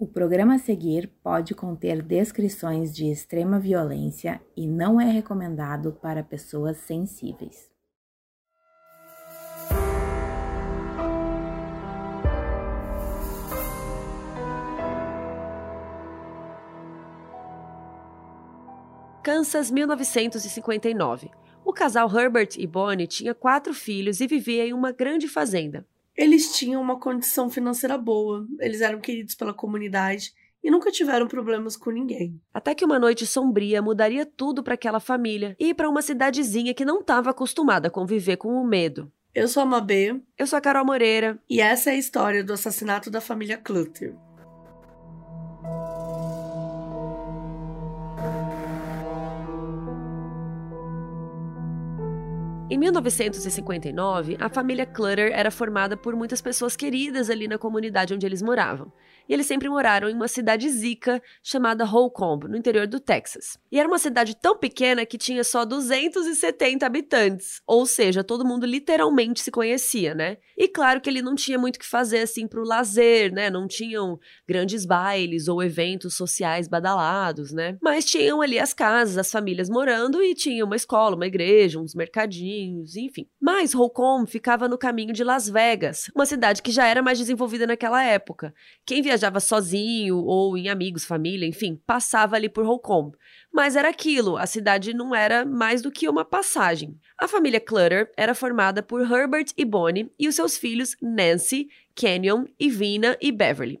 O programa a seguir pode conter descrições de extrema violência e não é recomendado para pessoas sensíveis. Kansas, 1959. O casal Herbert e Bonnie tinha quatro filhos e vivia em uma grande fazenda. Eles tinham uma condição financeira boa, eles eram queridos pela comunidade e nunca tiveram problemas com ninguém. Até que uma noite sombria mudaria tudo para aquela família e para uma cidadezinha que não estava acostumada a conviver com o medo. Eu sou a Mabê. Eu sou a Carol Moreira. E essa é a história do assassinato da família Clutter. Em 1959, a família Clutter era formada por muitas pessoas queridas ali na comunidade onde eles moravam e eles sempre moraram em uma cidade zica chamada Holcomb, no interior do Texas. E era uma cidade tão pequena que tinha só 270 habitantes, ou seja, todo mundo literalmente se conhecia, né? E claro que ele não tinha muito o que fazer assim pro lazer, né? Não tinham grandes bailes ou eventos sociais badalados, né? Mas tinham ali as casas, as famílias morando e tinha uma escola, uma igreja, uns mercadinhos, enfim. Mas Holcomb ficava no caminho de Las Vegas, uma cidade que já era mais desenvolvida naquela época. Quem viajava viajava sozinho ou em amigos, família, enfim, passava ali por Holcomb. Mas era aquilo, a cidade não era mais do que uma passagem. A família Clutter era formada por Herbert e Bonnie e os seus filhos Nancy, Canyon, Ivina e Beverly.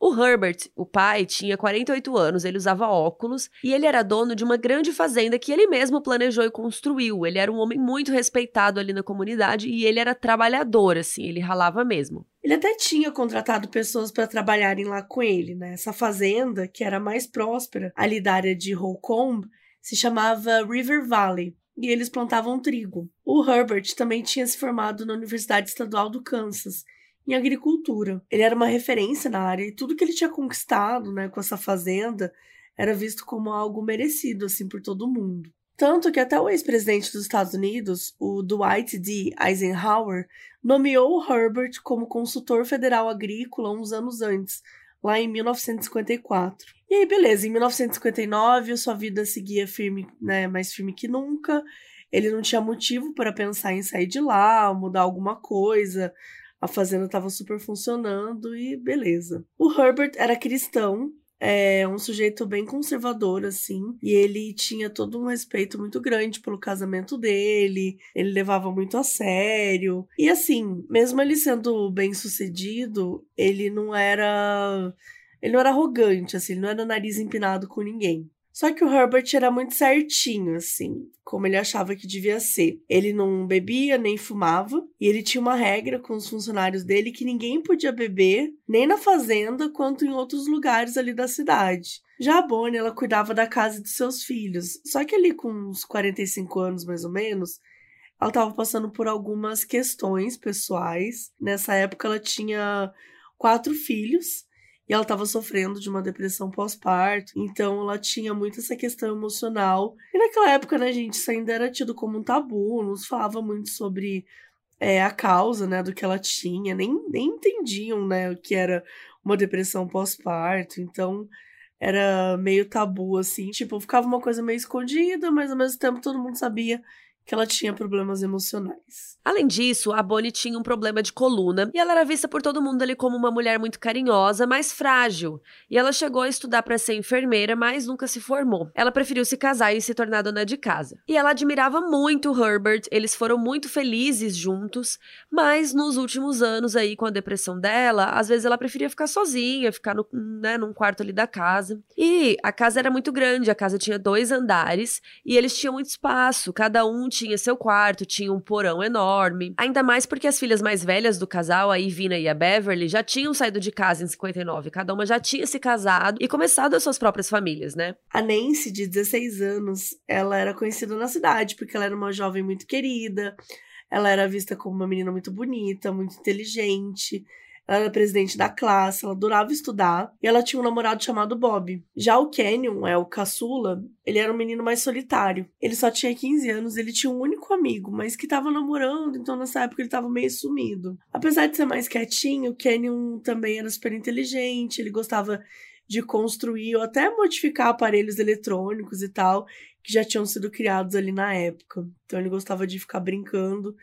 O Herbert, o pai, tinha 48 anos, ele usava óculos e ele era dono de uma grande fazenda que ele mesmo planejou e construiu. Ele era um homem muito respeitado ali na comunidade e ele era trabalhador, assim, ele ralava mesmo. Ele até tinha contratado pessoas para trabalharem lá com ele, né? Essa fazenda, que era mais próspera ali da área de Holcomb, se chamava River Valley e eles plantavam trigo. O Herbert também tinha se formado na Universidade Estadual do Kansas em agricultura. Ele era uma referência na área e tudo que ele tinha conquistado, né, com essa fazenda era visto como algo merecido assim por todo mundo. Tanto que até o ex-presidente dos Estados Unidos, o Dwight D. Eisenhower, nomeou Herbert como consultor federal agrícola uns anos antes, lá em 1954. E aí, beleza, em 1959 sua vida seguia firme, né, mais firme que nunca. Ele não tinha motivo para pensar em sair de lá, mudar alguma coisa a fazenda estava super funcionando e beleza. O Herbert era cristão, é um sujeito bem conservador, assim, e ele tinha todo um respeito muito grande pelo casamento dele, ele levava muito a sério. E assim, mesmo ele sendo bem sucedido, ele não era. Ele não era arrogante, assim, ele não era nariz empinado com ninguém. Só que o Herbert era muito certinho, assim, como ele achava que devia ser. Ele não bebia nem fumava, e ele tinha uma regra com os funcionários dele que ninguém podia beber, nem na fazenda, quanto em outros lugares ali da cidade. Já a Bonnie, ela cuidava da casa de seus filhos. Só que ali com uns 45 anos, mais ou menos, ela estava passando por algumas questões pessoais. Nessa época, ela tinha quatro filhos e ela estava sofrendo de uma depressão pós-parto, então ela tinha muito essa questão emocional. E naquela época, né, gente, isso ainda era tido como um tabu, não se falava muito sobre é, a causa, né, do que ela tinha, nem, nem entendiam, né, o que era uma depressão pós-parto, então era meio tabu, assim, tipo, ficava uma coisa meio escondida, mas ao mesmo tempo todo mundo sabia que ela tinha problemas emocionais. Além disso, a Bonnie tinha um problema de coluna e ela era vista por todo mundo ali como uma mulher muito carinhosa, mas frágil. E ela chegou a estudar para ser enfermeira, mas nunca se formou. Ela preferiu se casar e se tornar dona de casa. E ela admirava muito o Herbert, eles foram muito felizes juntos, mas nos últimos anos aí com a depressão dela, às vezes ela preferia ficar sozinha, ficar no, né, num quarto ali da casa. E a casa era muito grande, a casa tinha dois andares e eles tinham muito espaço, cada um tinha seu quarto, tinha um porão enorme. Ainda mais porque as filhas mais velhas do casal, a Ivina e a Beverly, já tinham saído de casa em 59. Cada uma já tinha se casado e começado as suas próprias famílias, né? A Nancy, de 16 anos, ela era conhecida na cidade porque ela era uma jovem muito querida. Ela era vista como uma menina muito bonita, muito inteligente. Ela era presidente da classe, ela adorava estudar e ela tinha um namorado chamado Bob. Já o Canyon, é o caçula, ele era um menino mais solitário. Ele só tinha 15 anos, ele tinha um único amigo, mas que tava namorando, então nessa época ele tava meio sumido. Apesar de ser mais quietinho, o Canyon também era super inteligente, ele gostava de construir ou até modificar aparelhos eletrônicos e tal, que já tinham sido criados ali na época. Então ele gostava de ficar brincando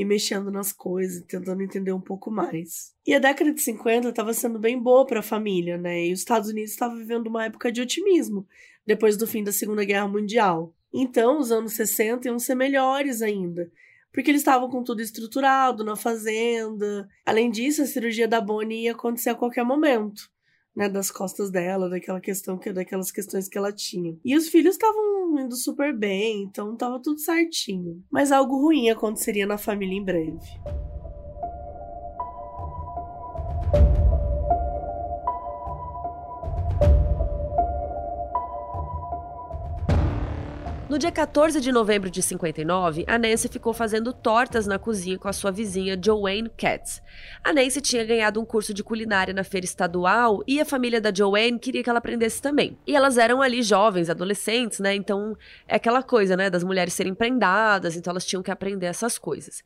e mexendo nas coisas, tentando entender um pouco mais. E a década de 50 estava sendo bem boa para a família, né? E os Estados Unidos estavam vivendo uma época de otimismo depois do fim da Segunda Guerra Mundial. Então, os anos 60 iam ser melhores ainda, porque eles estavam com tudo estruturado na fazenda. Além disso, a cirurgia da Bonnie ia acontecer a qualquer momento né, das costas dela, daquela questão que daquelas questões que ela tinha. E os filhos estavam indo super bem, então tava tudo certinho. Mas algo ruim aconteceria na família em breve. No dia 14 de novembro de 59, a Nancy ficou fazendo tortas na cozinha com a sua vizinha Joanne Katz. A Nancy tinha ganhado um curso de culinária na feira estadual e a família da Joanne queria que ela aprendesse também. E elas eram ali jovens, adolescentes, né? Então é aquela coisa, né, das mulheres serem prendadas, então elas tinham que aprender essas coisas.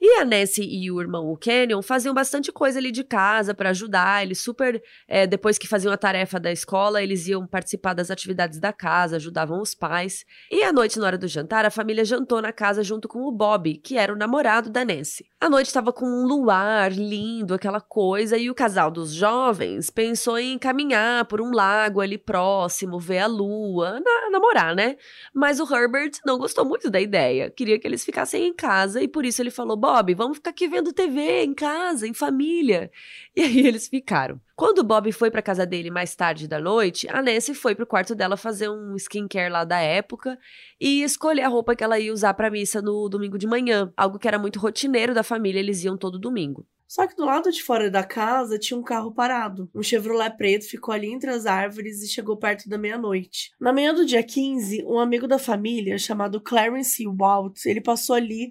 E a Nancy e o irmão, o Canyon, faziam bastante coisa ali de casa para ajudar. Eles super. É, depois que faziam a tarefa da escola, eles iam participar das atividades da casa, ajudavam os pais. E à noite, na hora do jantar, a família jantou na casa junto com o Bob, que era o namorado da Nancy. A noite estava com um luar lindo, aquela coisa, e o casal dos jovens pensou em caminhar por um lago ali próximo, ver a lua, na, namorar, né? Mas o Herbert não gostou muito da ideia, queria que eles ficassem em casa e por isso ele falou: Bob, vamos ficar aqui vendo TV em casa, em família. E aí eles ficaram. Quando o Bob foi para casa dele mais tarde da noite, a Nancy foi pro quarto dela fazer um skincare lá da época e escolher a roupa que ela ia usar para missa no domingo de manhã, algo que era muito rotineiro da família, eles iam todo domingo. Só que do lado de fora da casa tinha um carro parado. Um Chevrolet preto ficou ali entre as árvores e chegou perto da meia-noite. Na manhã do dia 15, um amigo da família, chamado Clarence Walt, ele passou ali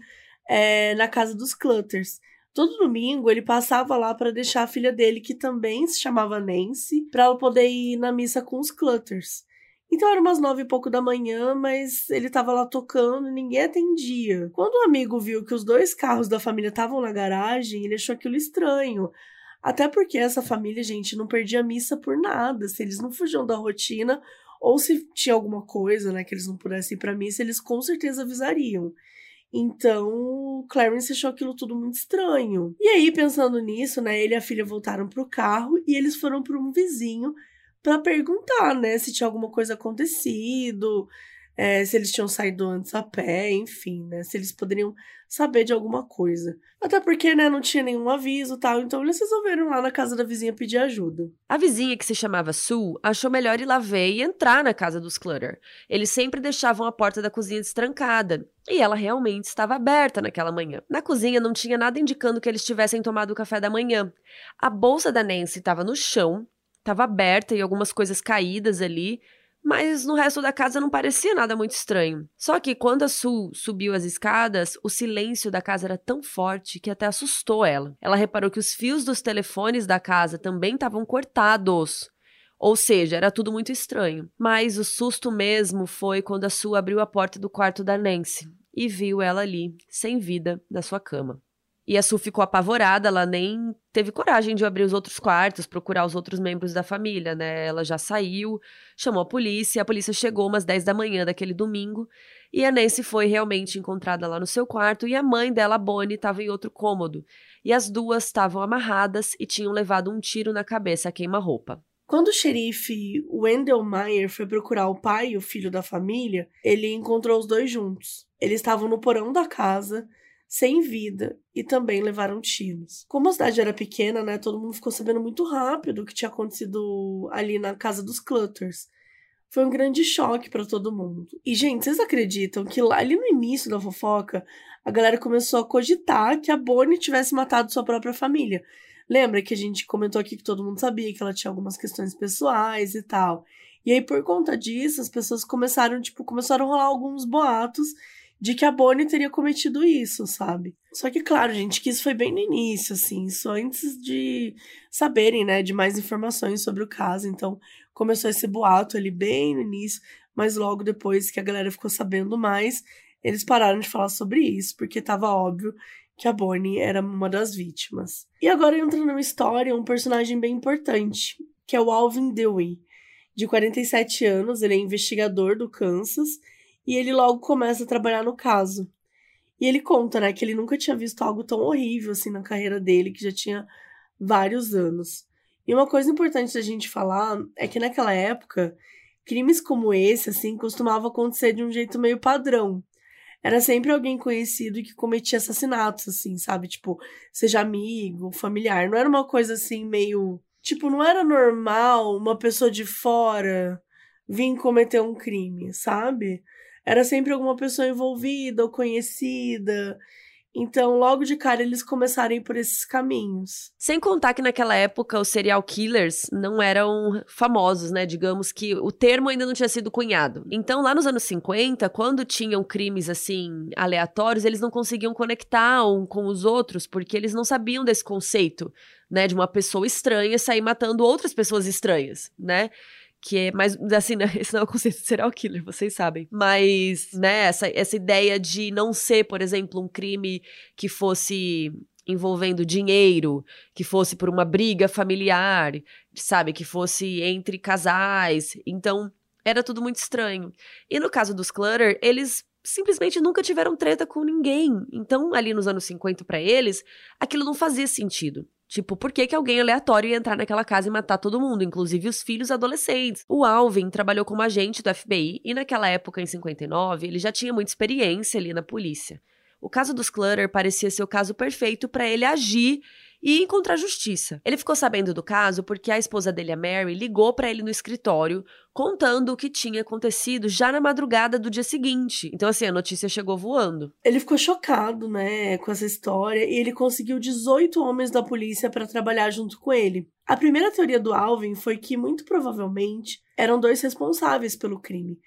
é, na casa dos Clutters. Todo domingo ele passava lá para deixar a filha dele, que também se chamava Nancy, para ela poder ir na missa com os Clutters. Então era umas nove e pouco da manhã, mas ele estava lá tocando e ninguém atendia. Quando o amigo viu que os dois carros da família estavam na garagem, ele achou aquilo estranho. Até porque essa família, gente, não perdia missa por nada. Se eles não fugiam da rotina, ou se tinha alguma coisa, né, que eles não pudessem ir pra missa, eles com certeza avisariam. Então, Clarence achou aquilo tudo muito estranho. E aí, pensando nisso, né, ele e a filha voltaram pro carro e eles foram para um vizinho para perguntar, né, se tinha alguma coisa acontecido, é, se eles tinham saído antes a pé, enfim, né? Se eles poderiam saber de alguma coisa. Até porque, né, não tinha nenhum aviso tal, então eles resolveram lá na casa da vizinha pedir ajuda. A vizinha, que se chamava Sue, achou melhor ir lá ver e entrar na casa dos Clutter. Eles sempre deixavam a porta da cozinha destrancada, e ela realmente estava aberta naquela manhã. Na cozinha não tinha nada indicando que eles tivessem tomado o café da manhã. A bolsa da Nancy estava no chão, estava aberta e algumas coisas caídas ali, mas no resto da casa não parecia nada muito estranho. Só que quando a Sue subiu as escadas, o silêncio da casa era tão forte que até assustou ela. Ela reparou que os fios dos telefones da casa também estavam cortados. Ou seja, era tudo muito estranho. Mas o susto mesmo foi quando a Sue abriu a porta do quarto da Nancy e viu ela ali, sem vida, na sua cama. E a Su ficou apavorada, ela nem teve coragem de abrir os outros quartos, procurar os outros membros da família, né? Ela já saiu, chamou a polícia, a polícia chegou umas 10 da manhã daquele domingo, e a Nancy foi realmente encontrada lá no seu quarto, e a mãe dela, Bonnie, estava em outro cômodo. E as duas estavam amarradas e tinham levado um tiro na cabeça a queima-roupa. Quando o xerife Wendell Meyer foi procurar o pai e o filho da família, ele encontrou os dois juntos. Eles estavam no porão da casa, sem vida e também levaram tiros. Como a cidade era pequena, né, todo mundo ficou sabendo muito rápido o que tinha acontecido ali na casa dos Clutters. Foi um grande choque para todo mundo. E, gente, vocês acreditam que lá ali no início da fofoca, a galera começou a cogitar que a Bonnie tivesse matado sua própria família. Lembra que a gente comentou aqui que todo mundo sabia que ela tinha algumas questões pessoais e tal. E aí, por conta disso, as pessoas começaram, tipo, começaram a rolar alguns boatos de que a Bonnie teria cometido isso, sabe? Só que, claro, gente, que isso foi bem no início, assim, só antes de saberem, né, de mais informações sobre o caso. Então, começou esse boato ali bem no início, mas logo depois que a galera ficou sabendo mais, eles pararam de falar sobre isso, porque tava óbvio que a Bonnie era uma das vítimas. E agora entra numa história um personagem bem importante, que é o Alvin Dewey. De 47 anos, ele é investigador do Kansas e ele logo começa a trabalhar no caso. E ele conta, né, que ele nunca tinha visto algo tão horrível assim na carreira dele, que já tinha vários anos. E uma coisa importante da gente falar é que naquela época, crimes como esse, assim, costumavam acontecer de um jeito meio padrão. Era sempre alguém conhecido que cometia assassinatos, assim, sabe? Tipo, seja amigo, familiar. Não era uma coisa assim meio. Tipo, não era normal uma pessoa de fora vir cometer um crime, sabe? Era sempre alguma pessoa envolvida ou conhecida. Então, logo de cara, eles começaram por esses caminhos. Sem contar que naquela época os serial killers não eram famosos, né? Digamos que o termo ainda não tinha sido cunhado. Então, lá nos anos 50, quando tinham crimes assim aleatórios, eles não conseguiam conectar um com os outros porque eles não sabiam desse conceito, né? De uma pessoa estranha sair matando outras pessoas estranhas, né? Que é mais, assim, né, esse não é o conceito de serial killer, vocês sabem. Mas, né, essa, essa ideia de não ser, por exemplo, um crime que fosse envolvendo dinheiro, que fosse por uma briga familiar, sabe, que fosse entre casais. Então, era tudo muito estranho. E no caso dos Clutter, eles simplesmente nunca tiveram treta com ninguém. Então, ali nos anos 50 para eles, aquilo não fazia sentido. Tipo, por que, que alguém aleatório ia entrar naquela casa e matar todo mundo, inclusive os filhos adolescentes? O Alvin trabalhou como agente do FBI e naquela época, em 59, ele já tinha muita experiência ali na polícia. O caso dos Clutter parecia ser o caso perfeito para ele agir e encontrar justiça. Ele ficou sabendo do caso porque a esposa dele, a Mary, ligou para ele no escritório contando o que tinha acontecido já na madrugada do dia seguinte. Então, assim, a notícia chegou voando. Ele ficou chocado, né, com essa história e ele conseguiu 18 homens da polícia para trabalhar junto com ele. A primeira teoria do Alvin foi que, muito provavelmente, eram dois responsáveis pelo crime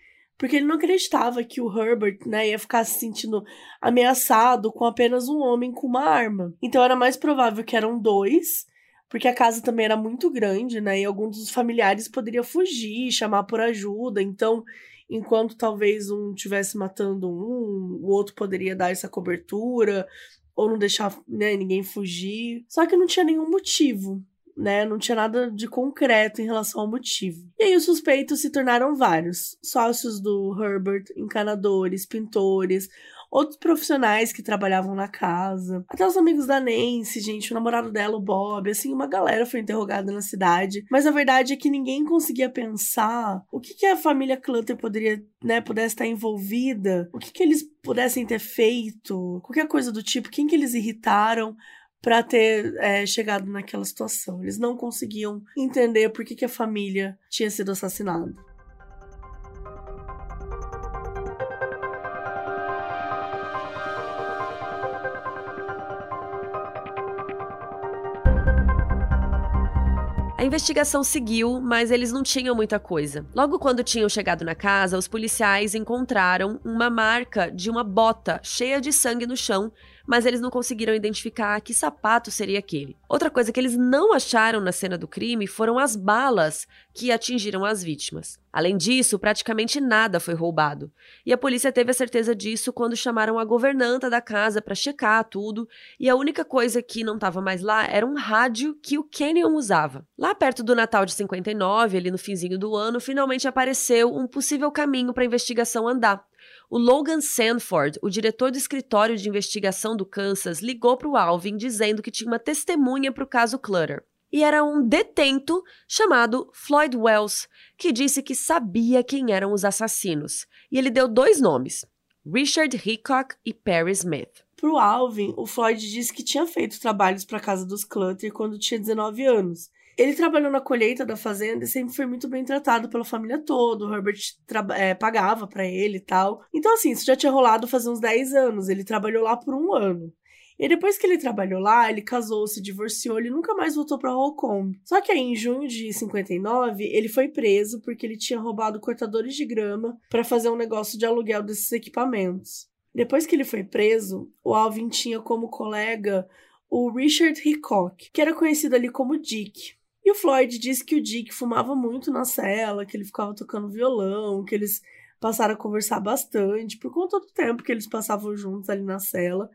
porque ele não acreditava que o Herbert né, ia ficar se sentindo ameaçado com apenas um homem com uma arma. Então era mais provável que eram dois, porque a casa também era muito grande, né? E alguns dos familiares poderiam fugir, chamar por ajuda. Então, enquanto talvez um tivesse matando um, o outro poderia dar essa cobertura ou não deixar né, ninguém fugir. Só que não tinha nenhum motivo né? Não tinha nada de concreto em relação ao motivo. E aí os suspeitos se tornaram vários: sócios do Herbert, encanadores, pintores, outros profissionais que trabalhavam na casa, até os amigos da Nancy, gente, o namorado dela, o Bob, assim, uma galera foi interrogada na cidade. Mas a verdade é que ninguém conseguia pensar o que, que a família Clutter poderia, né, pudesse estar envolvida, o que, que eles pudessem ter feito, qualquer coisa do tipo, quem que eles irritaram para ter é, chegado naquela situação. Eles não conseguiam entender por que, que a família tinha sido assassinada. A investigação seguiu, mas eles não tinham muita coisa. Logo quando tinham chegado na casa, os policiais encontraram uma marca de uma bota cheia de sangue no chão mas eles não conseguiram identificar que sapato seria aquele. Outra coisa que eles não acharam na cena do crime foram as balas que atingiram as vítimas. Além disso, praticamente nada foi roubado. E a polícia teve a certeza disso quando chamaram a governanta da casa para checar tudo, e a única coisa que não estava mais lá era um rádio que o Kenyon usava. Lá perto do Natal de 59, ali no finzinho do ano, finalmente apareceu um possível caminho para a investigação andar. O Logan Sanford, o diretor do escritório de investigação do Kansas, ligou para o Alvin dizendo que tinha uma testemunha para o caso Clutter. E era um detento chamado Floyd Wells, que disse que sabia quem eram os assassinos. E ele deu dois nomes: Richard Hickok e Perry Smith. Para o Alvin, o Floyd disse que tinha feito trabalhos para a casa dos Clutter quando tinha 19 anos ele trabalhou na colheita da fazenda e sempre foi muito bem tratado pela família toda. O Herbert é, pagava para ele e tal. Então, assim, isso já tinha rolado faz uns 10 anos. Ele trabalhou lá por um ano. E depois que ele trabalhou lá, ele casou, se divorciou, ele nunca mais voltou para Holcomb. Só que aí, em junho de 59, ele foi preso porque ele tinha roubado cortadores de grama para fazer um negócio de aluguel desses equipamentos. Depois que ele foi preso, o Alvin tinha como colega o Richard Hickok, que era conhecido ali como Dick. E o Floyd disse que o Dick fumava muito na cela, que ele ficava tocando violão, que eles passaram a conversar bastante por conta do tempo que eles passavam juntos ali na cela.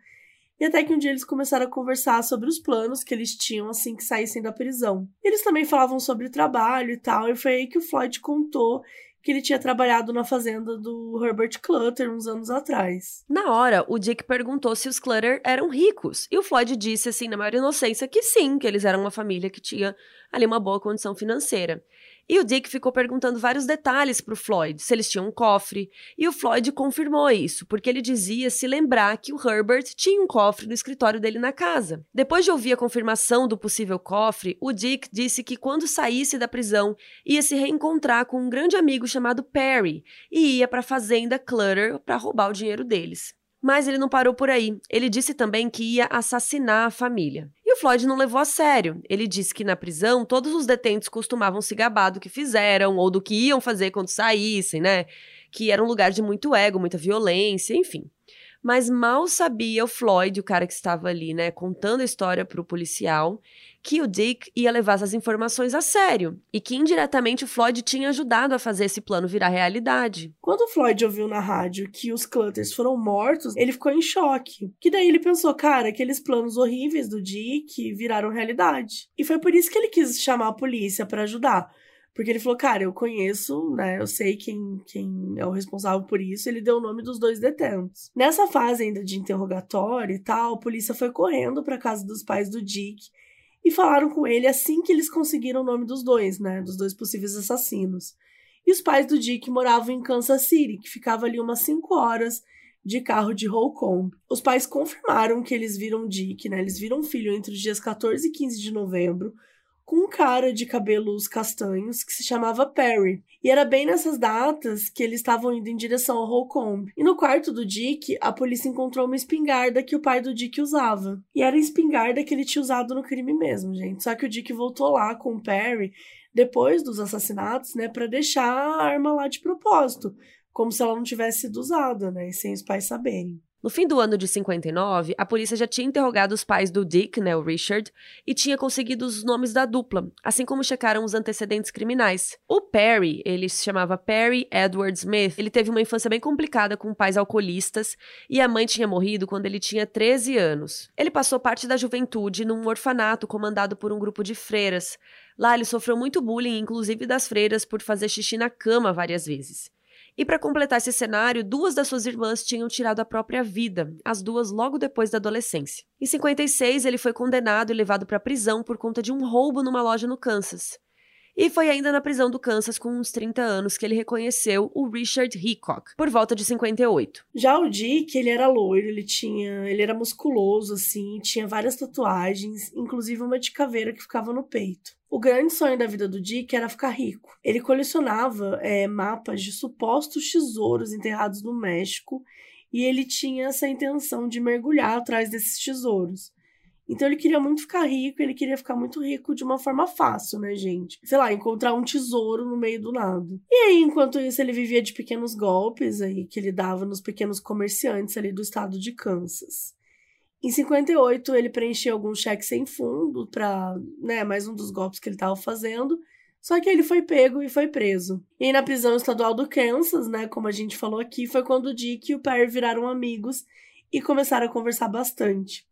E até que um dia eles começaram a conversar sobre os planos que eles tinham assim que saíssem da prisão. Eles também falavam sobre o trabalho e tal, e foi aí que o Floyd contou que ele tinha trabalhado na fazenda do Herbert Clutter uns anos atrás. Na hora, o Dick perguntou se os Clutter eram ricos, e o Floyd disse, assim, na maior inocência, que sim, que eles eram uma família que tinha ali uma boa condição financeira. E o Dick ficou perguntando vários detalhes para o Floyd, se eles tinham um cofre, e o Floyd confirmou isso, porque ele dizia se lembrar que o Herbert tinha um cofre no escritório dele na casa. Depois de ouvir a confirmação do possível cofre, o Dick disse que quando saísse da prisão ia se reencontrar com um grande amigo chamado Perry e ia para a fazenda Clutter para roubar o dinheiro deles. Mas ele não parou por aí. Ele disse também que ia assassinar a família. E o Floyd não levou a sério. Ele disse que na prisão todos os detentos costumavam se gabar do que fizeram ou do que iam fazer quando saíssem, né? Que era um lugar de muito ego, muita violência, enfim. Mas mal sabia o Floyd, o cara que estava ali, né, contando a história para o policial, que o Dick ia levar essas informações a sério e que indiretamente o Floyd tinha ajudado a fazer esse plano virar realidade. Quando o Floyd ouviu na rádio que os Clutters foram mortos, ele ficou em choque. Que daí ele pensou, cara, aqueles planos horríveis do Dick viraram realidade. E foi por isso que ele quis chamar a polícia para ajudar. Porque ele falou, cara, eu conheço, né? Eu sei quem, quem é o responsável por isso. Ele deu o nome dos dois detentos. Nessa fase ainda de interrogatório e tal, a polícia foi correndo para casa dos pais do Dick e falaram com ele assim que eles conseguiram o nome dos dois, né? Dos dois possíveis assassinos. E os pais do Dick moravam em Kansas City, que ficava ali umas 5 horas de carro de Holcomb. Os pais confirmaram que eles viram Dick, né? Eles viram o filho entre os dias 14 e 15 de novembro, com um cara de cabelos castanhos que se chamava Perry. E era bem nessas datas que eles estavam indo em direção ao Holcomb. E no quarto do Dick, a polícia encontrou uma espingarda que o pai do Dick usava. E era a espingarda que ele tinha usado no crime mesmo, gente. Só que o Dick voltou lá com o Perry depois dos assassinatos, né, para deixar a arma lá de propósito, como se ela não tivesse sido usada, né, sem os pais saberem. No fim do ano de 59, a polícia já tinha interrogado os pais do Dick, né, o Richard, e tinha conseguido os nomes da dupla, assim como checaram os antecedentes criminais. O Perry, ele se chamava Perry Edward Smith, ele teve uma infância bem complicada com pais alcoolistas e a mãe tinha morrido quando ele tinha 13 anos. Ele passou parte da juventude num orfanato comandado por um grupo de freiras. Lá ele sofreu muito bullying, inclusive das freiras, por fazer xixi na cama várias vezes. E para completar esse cenário, duas das suas irmãs tinham tirado a própria vida, as duas logo depois da adolescência. Em 56, ele foi condenado e levado para a prisão por conta de um roubo numa loja no Kansas. E foi ainda na prisão do Kansas com uns 30 anos que ele reconheceu o Richard Hickok, por volta de 58. Já o Dick, ele era loiro, ele tinha, ele era musculoso assim, tinha várias tatuagens, inclusive uma de caveira que ficava no peito. O grande sonho da vida do Dick era ficar rico. Ele colecionava é, mapas de supostos tesouros enterrados no México e ele tinha essa intenção de mergulhar atrás desses tesouros. Então ele queria muito ficar rico, ele queria ficar muito rico de uma forma fácil, né, gente? Sei lá, encontrar um tesouro no meio do nada. E aí, enquanto isso, ele vivia de pequenos golpes aí que ele dava nos pequenos comerciantes ali do estado de Kansas. Em 58, ele preencheu alguns cheques sem fundo para, né, mais um dos golpes que ele estava fazendo. Só que ele foi pego e foi preso. E na prisão estadual do Kansas, né, como a gente falou aqui, foi quando o Dick e o Perry viraram amigos e começaram a conversar bastante.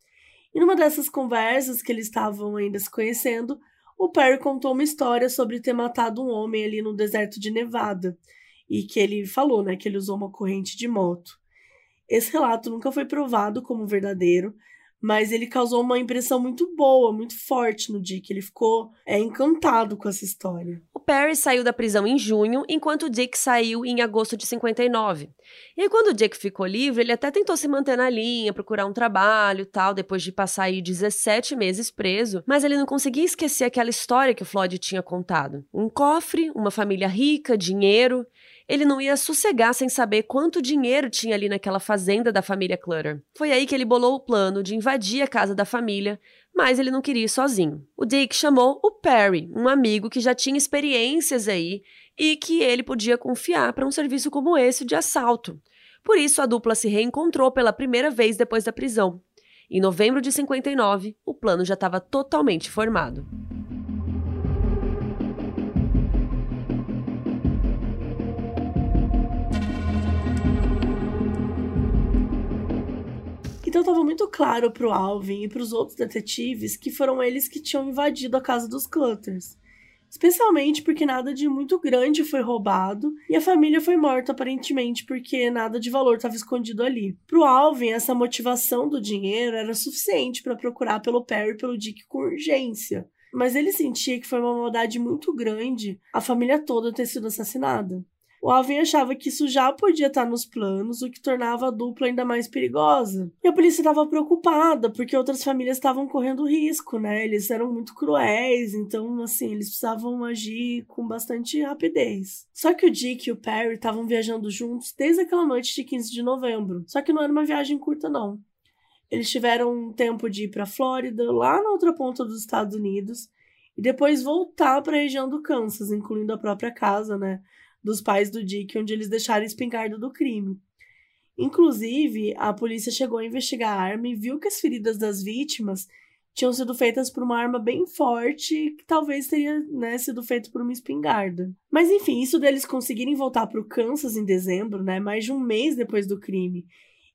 E numa dessas conversas que eles estavam ainda se conhecendo, o Perry contou uma história sobre ter matado um homem ali no deserto de Nevada. E que ele falou, né, que ele usou uma corrente de moto. Esse relato nunca foi provado como verdadeiro, mas ele causou uma impressão muito boa, muito forte no Dick. Ele ficou é, encantado com essa história. O Perry saiu da prisão em junho, enquanto o Dick saiu em agosto de 59. E aí, quando o Dick ficou livre, ele até tentou se manter na linha, procurar um trabalho tal, depois de passar aí 17 meses preso, mas ele não conseguia esquecer aquela história que o Floyd tinha contado. Um cofre, uma família rica, dinheiro ele não ia sossegar sem saber quanto dinheiro tinha ali naquela fazenda da família Clutter. Foi aí que ele bolou o plano de invadir a casa da família, mas ele não queria ir sozinho. O Dick chamou o Perry, um amigo que já tinha experiências aí e que ele podia confiar para um serviço como esse de assalto. Por isso, a dupla se reencontrou pela primeira vez depois da prisão. Em novembro de 59, o plano já estava totalmente formado. Então estava muito claro para o Alvin e para os outros detetives que foram eles que tinham invadido a casa dos Clutters. Especialmente porque nada de muito grande foi roubado e a família foi morta aparentemente porque nada de valor estava escondido ali. Para o Alvin, essa motivação do dinheiro era suficiente para procurar pelo Perry e pelo Dick com urgência. Mas ele sentia que foi uma maldade muito grande a família toda ter sido assassinada. O Alvin achava que isso já podia estar nos planos, o que tornava a dupla ainda mais perigosa. E a polícia estava preocupada, porque outras famílias estavam correndo risco, né? Eles eram muito cruéis, então, assim, eles precisavam agir com bastante rapidez. Só que o Dick e o Perry estavam viajando juntos desde aquela noite de 15 de novembro. Só que não era uma viagem curta, não. Eles tiveram um tempo de ir para Flórida, lá na outra ponta dos Estados Unidos, e depois voltar para a região do Kansas, incluindo a própria casa, né? Dos pais do Dick, onde eles deixaram a espingarda do crime. Inclusive, a polícia chegou a investigar a arma e viu que as feridas das vítimas tinham sido feitas por uma arma bem forte, que talvez teria né, sido feito por uma espingarda. Mas enfim, isso deles conseguirem voltar para o Kansas em dezembro, né, mais de um mês depois do crime,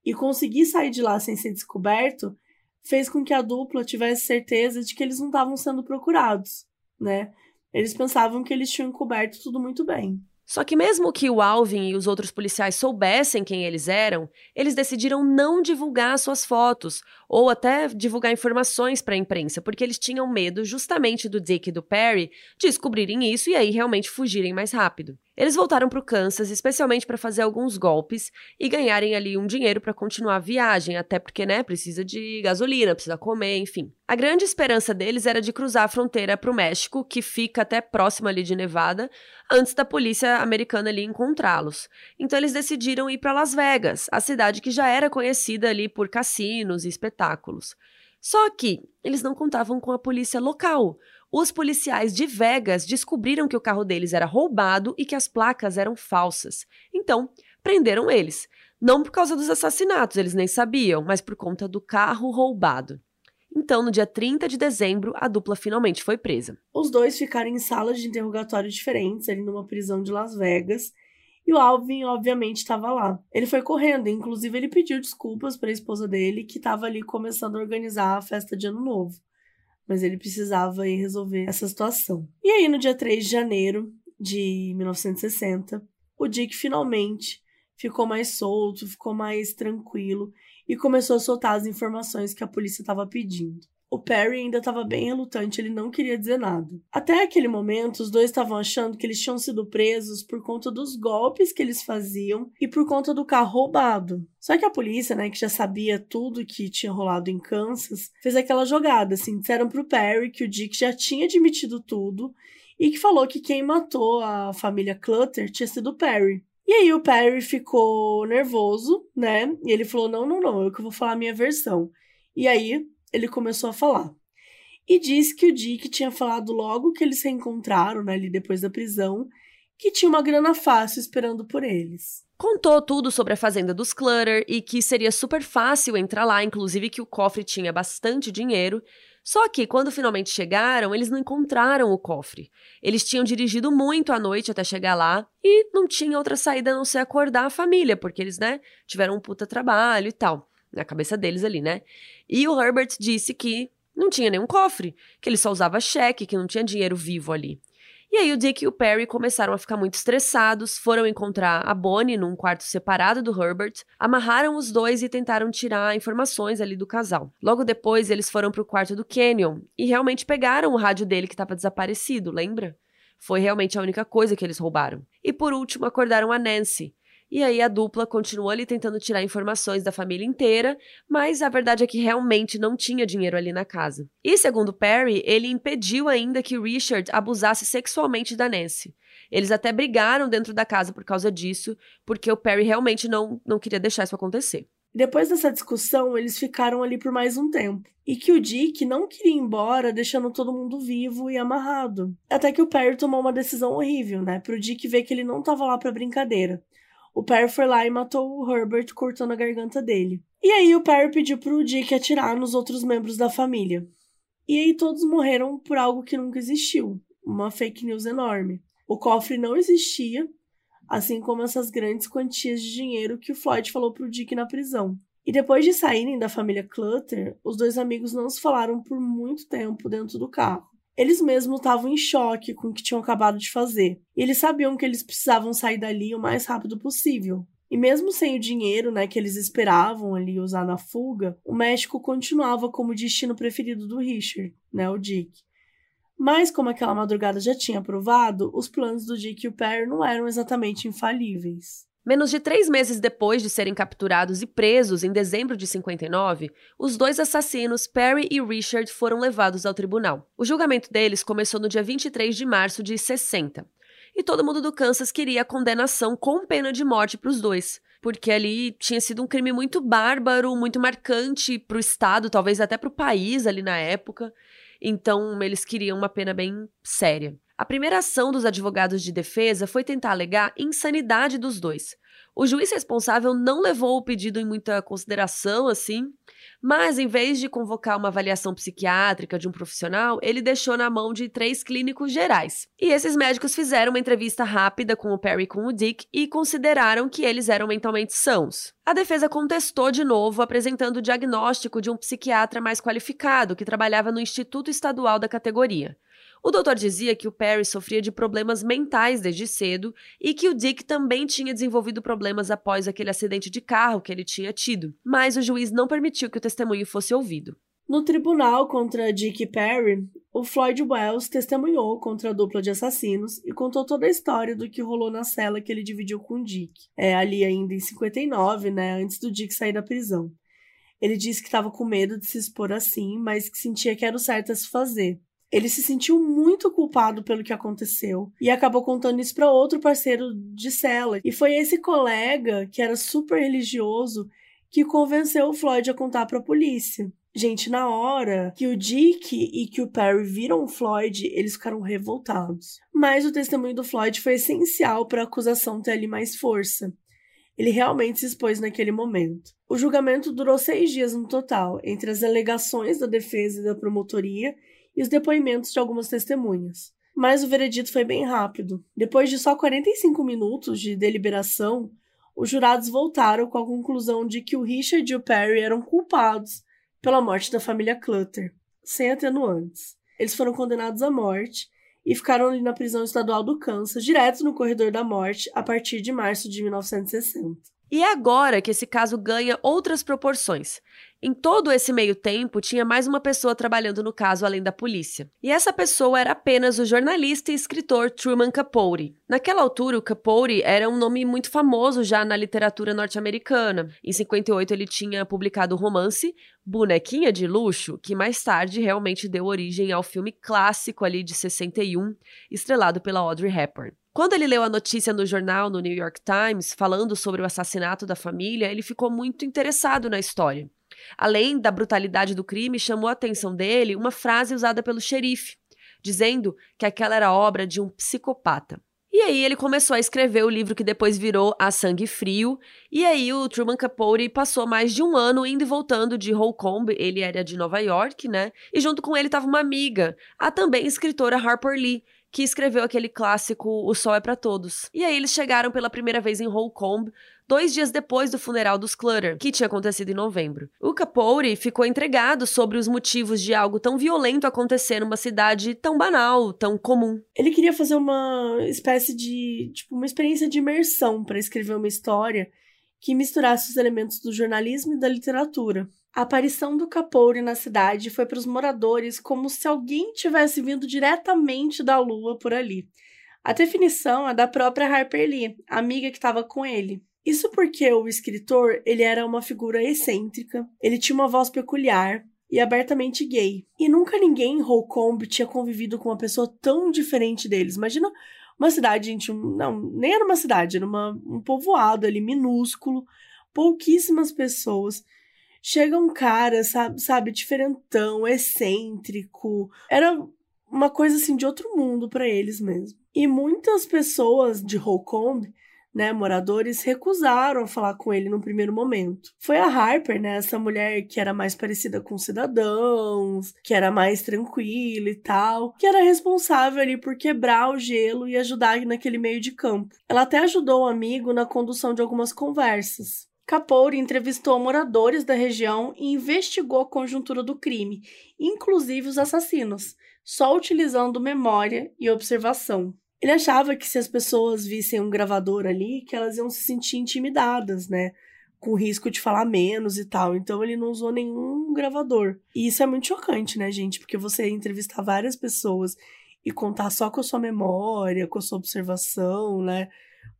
e conseguir sair de lá sem ser descoberto, fez com que a dupla tivesse certeza de que eles não estavam sendo procurados, né? Eles pensavam que eles tinham coberto tudo muito bem. Só que, mesmo que o Alvin e os outros policiais soubessem quem eles eram, eles decidiram não divulgar suas fotos ou até divulgar informações para a imprensa, porque eles tinham medo justamente do Dick e do Perry descobrirem isso e aí realmente fugirem mais rápido. Eles voltaram para o Kansas especialmente para fazer alguns golpes e ganharem ali um dinheiro para continuar a viagem, até porque, né, precisa de gasolina, precisa comer, enfim. A grande esperança deles era de cruzar a fronteira para o México, que fica até próximo ali de Nevada, antes da polícia americana ali encontrá-los. Então eles decidiram ir para Las Vegas, a cidade que já era conhecida ali por cassinos e espetáculos. Só que eles não contavam com a polícia local. Os policiais de Vegas descobriram que o carro deles era roubado e que as placas eram falsas. Então, prenderam eles. Não por causa dos assassinatos, eles nem sabiam, mas por conta do carro roubado. Então, no dia 30 de dezembro, a dupla finalmente foi presa. Os dois ficaram em salas de interrogatório diferentes, ali numa prisão de Las Vegas, e o Alvin, obviamente, estava lá. Ele foi correndo, inclusive ele pediu desculpas para a esposa dele, que estava ali começando a organizar a festa de Ano Novo mas ele precisava resolver essa situação. E aí, no dia 3 de janeiro de 1960, o Dick finalmente ficou mais solto, ficou mais tranquilo e começou a soltar as informações que a polícia estava pedindo. O Perry ainda estava bem relutante, ele não queria dizer nada. Até aquele momento, os dois estavam achando que eles tinham sido presos por conta dos golpes que eles faziam e por conta do carro roubado. Só que a polícia, né, que já sabia tudo que tinha rolado em Kansas, fez aquela jogada, assim, disseram pro Perry que o Dick já tinha admitido tudo e que falou que quem matou a família Clutter tinha sido o Perry. E aí o Perry ficou nervoso, né? E ele falou: "Não, não, não, eu que vou falar a minha versão". E aí ele começou a falar. E disse que o Dick tinha falado logo que eles se encontraram, né, ali depois da prisão, que tinha uma grana fácil esperando por eles. Contou tudo sobre a fazenda dos Clutter e que seria super fácil entrar lá, inclusive que o cofre tinha bastante dinheiro. Só que, quando finalmente chegaram, eles não encontraram o cofre. Eles tinham dirigido muito à noite até chegar lá e não tinha outra saída a não ser acordar a família, porque eles, né, tiveram um puta trabalho e tal na cabeça deles ali, né? E o Herbert disse que não tinha nenhum cofre, que ele só usava cheque, que não tinha dinheiro vivo ali. E aí o Dick e o Perry começaram a ficar muito estressados, foram encontrar a Bonnie num quarto separado do Herbert, amarraram os dois e tentaram tirar informações ali do casal. Logo depois eles foram pro quarto do Canyon e realmente pegaram o rádio dele que estava desaparecido, lembra? Foi realmente a única coisa que eles roubaram. E por último acordaram a Nancy, e aí a dupla continuou ali tentando tirar informações da família inteira, mas a verdade é que realmente não tinha dinheiro ali na casa. E segundo Perry, ele impediu ainda que Richard abusasse sexualmente da Nancy. Eles até brigaram dentro da casa por causa disso, porque o Perry realmente não, não queria deixar isso acontecer. Depois dessa discussão, eles ficaram ali por mais um tempo. E que o Dick não queria ir embora, deixando todo mundo vivo e amarrado. Até que o Perry tomou uma decisão horrível, né? Pro Dick ver que ele não tava lá pra brincadeira. O Perry foi lá e matou o Herbert cortando a garganta dele. E aí o Perry pediu pro Dick atirar nos outros membros da família. E aí todos morreram por algo que nunca existiu, uma fake news enorme. O cofre não existia, assim como essas grandes quantias de dinheiro que o Floyd falou pro Dick na prisão. E depois de saírem da família Clutter, os dois amigos não se falaram por muito tempo dentro do carro. Eles mesmos estavam em choque com o que tinham acabado de fazer. E eles sabiam que eles precisavam sair dali o mais rápido possível. E mesmo sem o dinheiro, né, que eles esperavam ali usar na fuga, o México continuava como destino preferido do Richard, né, o Dick. Mas como aquela madrugada já tinha provado, os planos do Dick e o Perry não eram exatamente infalíveis. Menos de três meses depois de serem capturados e presos em dezembro de 59, os dois assassinos, Perry e Richard, foram levados ao tribunal. O julgamento deles começou no dia 23 de março de 60. E todo mundo do Kansas queria a condenação com pena de morte para os dois, porque ali tinha sido um crime muito bárbaro, muito marcante para o Estado, talvez até para o país ali na época. Então eles queriam uma pena bem séria. A primeira ação dos advogados de defesa foi tentar alegar insanidade dos dois. O juiz responsável não levou o pedido em muita consideração, assim, mas em vez de convocar uma avaliação psiquiátrica de um profissional, ele deixou na mão de três clínicos gerais. E esses médicos fizeram uma entrevista rápida com o Perry e com o Dick e consideraram que eles eram mentalmente sãos. A defesa contestou de novo, apresentando o diagnóstico de um psiquiatra mais qualificado que trabalhava no Instituto Estadual da categoria. O doutor dizia que o Perry sofria de problemas mentais desde cedo e que o Dick também tinha desenvolvido problemas após aquele acidente de carro que ele tinha tido, mas o juiz não permitiu que o testemunho fosse ouvido. No tribunal contra Dick Perry, o Floyd Wells testemunhou contra a dupla de assassinos e contou toda a história do que rolou na cela que ele dividiu com o Dick, é, ali ainda em 59, né, antes do Dick sair da prisão. Ele disse que estava com medo de se expor assim, mas que sentia que era o certo a se fazer. Ele se sentiu muito culpado pelo que aconteceu e acabou contando isso para outro parceiro de cela. E foi esse colega, que era super religioso, que convenceu o Floyd a contar para a polícia. Gente, na hora que o Dick e que o Perry viram o Floyd, eles ficaram revoltados. Mas o testemunho do Floyd foi essencial para a acusação ter ali mais força. Ele realmente se expôs naquele momento. O julgamento durou seis dias no total, entre as alegações da defesa e da promotoria e os depoimentos de algumas testemunhas. Mas o veredito foi bem rápido. Depois de só 45 minutos de deliberação, os jurados voltaram com a conclusão de que o Richard e o Perry eram culpados pela morte da família Clutter, sem atenuantes. Eles foram condenados à morte e ficaram ali na prisão estadual do Kansas, direto no corredor da morte, a partir de março de 1960. E é agora que esse caso ganha outras proporções. Em todo esse meio tempo, tinha mais uma pessoa trabalhando no caso além da polícia. E essa pessoa era apenas o jornalista e escritor Truman Capote. Naquela altura, o Capote era um nome muito famoso já na literatura norte-americana. Em 58, ele tinha publicado o romance Bonequinha de Luxo, que mais tarde realmente deu origem ao filme clássico ali de 61, estrelado pela Audrey Hepburn. Quando ele leu a notícia no jornal, no New York Times, falando sobre o assassinato da família, ele ficou muito interessado na história. Além da brutalidade do crime, chamou a atenção dele uma frase usada pelo xerife, dizendo que aquela era obra de um psicopata. E aí ele começou a escrever o livro que depois virou A Sangue Frio. E aí o Truman Capote passou mais de um ano indo e voltando de Holcomb, ele era de Nova York, né? E junto com ele estava uma amiga, a também escritora Harper Lee, que escreveu aquele clássico O Sol é para Todos. E aí eles chegaram pela primeira vez em Holcomb, dois dias depois do funeral dos Clutter, que tinha acontecido em novembro. O Capote ficou entregado sobre os motivos de algo tão violento acontecer numa cidade tão banal, tão comum. Ele queria fazer uma espécie de, tipo, uma experiência de imersão para escrever uma história que misturasse os elementos do jornalismo e da literatura. A aparição do Capote na cidade foi para os moradores como se alguém tivesse vindo diretamente da lua por ali. A definição é da própria Harper Lee, amiga que estava com ele. Isso porque o escritor ele era uma figura excêntrica, ele tinha uma voz peculiar e abertamente gay. E nunca ninguém em Holcomb tinha convivido com uma pessoa tão diferente deles. Imagina uma cidade, gente, não, nem era uma cidade, era uma, um povoado ali minúsculo, pouquíssimas pessoas chega um cara, sabe, sabe, diferentão, excêntrico. Era uma coisa assim de outro mundo para eles mesmo. E muitas pessoas de Holcomb né, moradores recusaram falar com ele no primeiro momento. Foi a Harper, né, essa mulher que era mais parecida com cidadãos, que era mais tranquila e tal, que era responsável ali por quebrar o gelo e ajudar naquele meio de campo. Ela até ajudou o amigo na condução de algumas conversas. Kapoor entrevistou moradores da região e investigou a conjuntura do crime, inclusive os assassinos, só utilizando memória e observação. Ele achava que se as pessoas vissem um gravador ali, que elas iam se sentir intimidadas, né? Com risco de falar menos e tal. Então ele não usou nenhum gravador. E isso é muito chocante, né, gente? Porque você entrevistar várias pessoas e contar só com a sua memória, com a sua observação, né?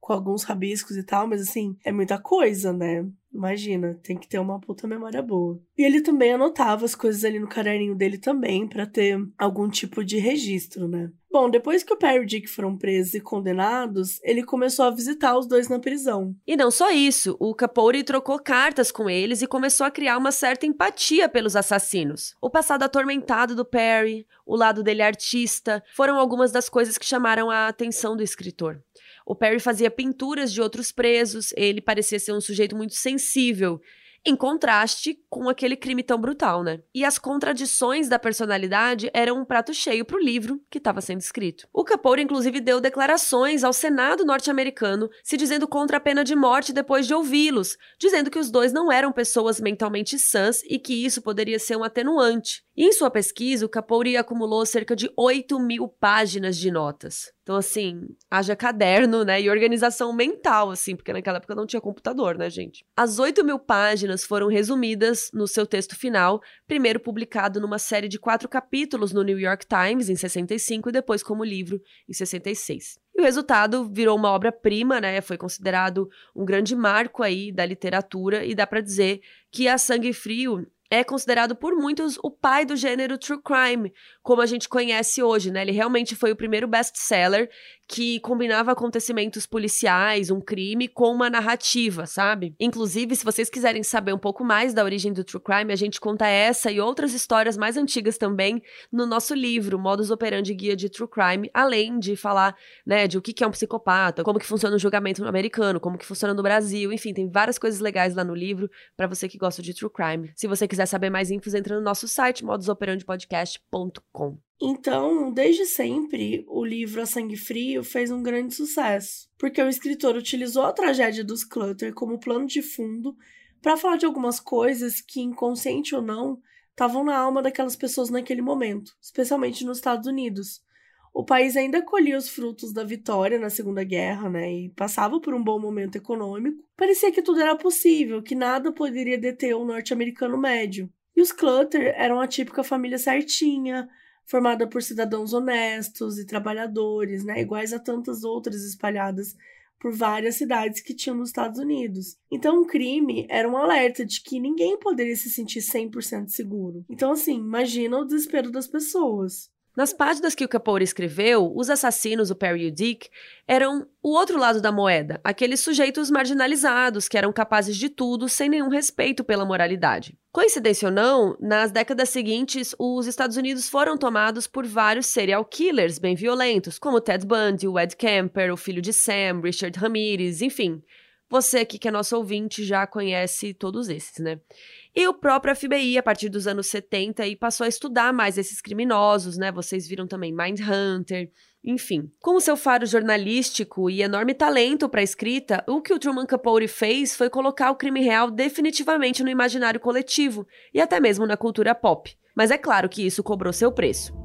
Com alguns rabiscos e tal, mas assim, é muita coisa, né? Imagina, tem que ter uma puta memória boa. E ele também anotava as coisas ali no caderninho dele também, para ter algum tipo de registro, né? Bom, depois que o Perry e o Dick foram presos e condenados, ele começou a visitar os dois na prisão. E não só isso, o Capori trocou cartas com eles e começou a criar uma certa empatia pelos assassinos. O passado atormentado do Perry, o lado dele artista, foram algumas das coisas que chamaram a atenção do escritor. O Perry fazia pinturas de outros presos, ele parecia ser um sujeito muito sensível em contraste com aquele crime tão brutal, né? E as contradições da personalidade eram um prato cheio para o livro que estava sendo escrito. O Capone, inclusive, deu declarações ao Senado norte-americano se dizendo contra a pena de morte depois de ouvi-los, dizendo que os dois não eram pessoas mentalmente sãs e que isso poderia ser um atenuante. Em sua pesquisa, o Capone acumulou cerca de 8 mil páginas de notas. Então, assim, haja caderno, né? E organização mental, assim, porque naquela época não tinha computador, né, gente? As 8 mil páginas foram resumidas no seu texto final, primeiro publicado numa série de quatro capítulos no New York Times, em 65, e depois como livro, em 66. E o resultado virou uma obra-prima, né? Foi considerado um grande marco aí da literatura, e dá para dizer que A Sangue Frio é considerado por muitos o pai do gênero true crime, como a gente conhece hoje, né? Ele realmente foi o primeiro best-seller que combinava acontecimentos policiais, um crime, com uma narrativa, sabe? Inclusive, se vocês quiserem saber um pouco mais da origem do true crime, a gente conta essa e outras histórias mais antigas também no nosso livro, Modus Operandi Guia de True Crime, além de falar, né, de o que é um psicopata, como que funciona o julgamento no americano, como que funciona no Brasil, enfim, tem várias coisas legais lá no livro para você que gosta de true crime. Se você quiser saber mais infos, entra no nosso site modusoperandipodcast.com. Então, desde sempre, o livro A Sangue Frio fez um grande sucesso, porque o escritor utilizou a tragédia dos Clutter como plano de fundo para falar de algumas coisas que, inconsciente ou não, estavam na alma daquelas pessoas naquele momento, especialmente nos Estados Unidos. O país ainda colhia os frutos da vitória na Segunda Guerra, né, e passava por um bom momento econômico. Parecia que tudo era possível, que nada poderia deter o norte-americano médio. E os Clutter eram a típica família certinha, formada por cidadãos honestos e trabalhadores, né, iguais a tantas outras espalhadas por várias cidades que tinham nos Estados Unidos. Então, o crime era um alerta de que ninguém poderia se sentir 100% seguro. Então, assim, imagina o desespero das pessoas. Nas páginas que o Capone escreveu, os assassinos, o Perry e o Dick, eram o outro lado da moeda, aqueles sujeitos marginalizados que eram capazes de tudo sem nenhum respeito pela moralidade. Coincidência ou não, nas décadas seguintes, os Estados Unidos foram tomados por vários serial killers bem violentos, como Ted Bundy, o Ed Kemper, o filho de Sam, Richard Ramirez, enfim. Você aqui que é nosso ouvinte já conhece todos esses, né? E o próprio FBI, a partir dos anos 70, aí, passou a estudar mais esses criminosos, né? Vocês viram também Mindhunter, enfim. Com o seu faro jornalístico e enorme talento para escrita, o que o Truman Capote fez foi colocar o crime real definitivamente no imaginário coletivo e até mesmo na cultura pop. Mas é claro que isso cobrou seu preço.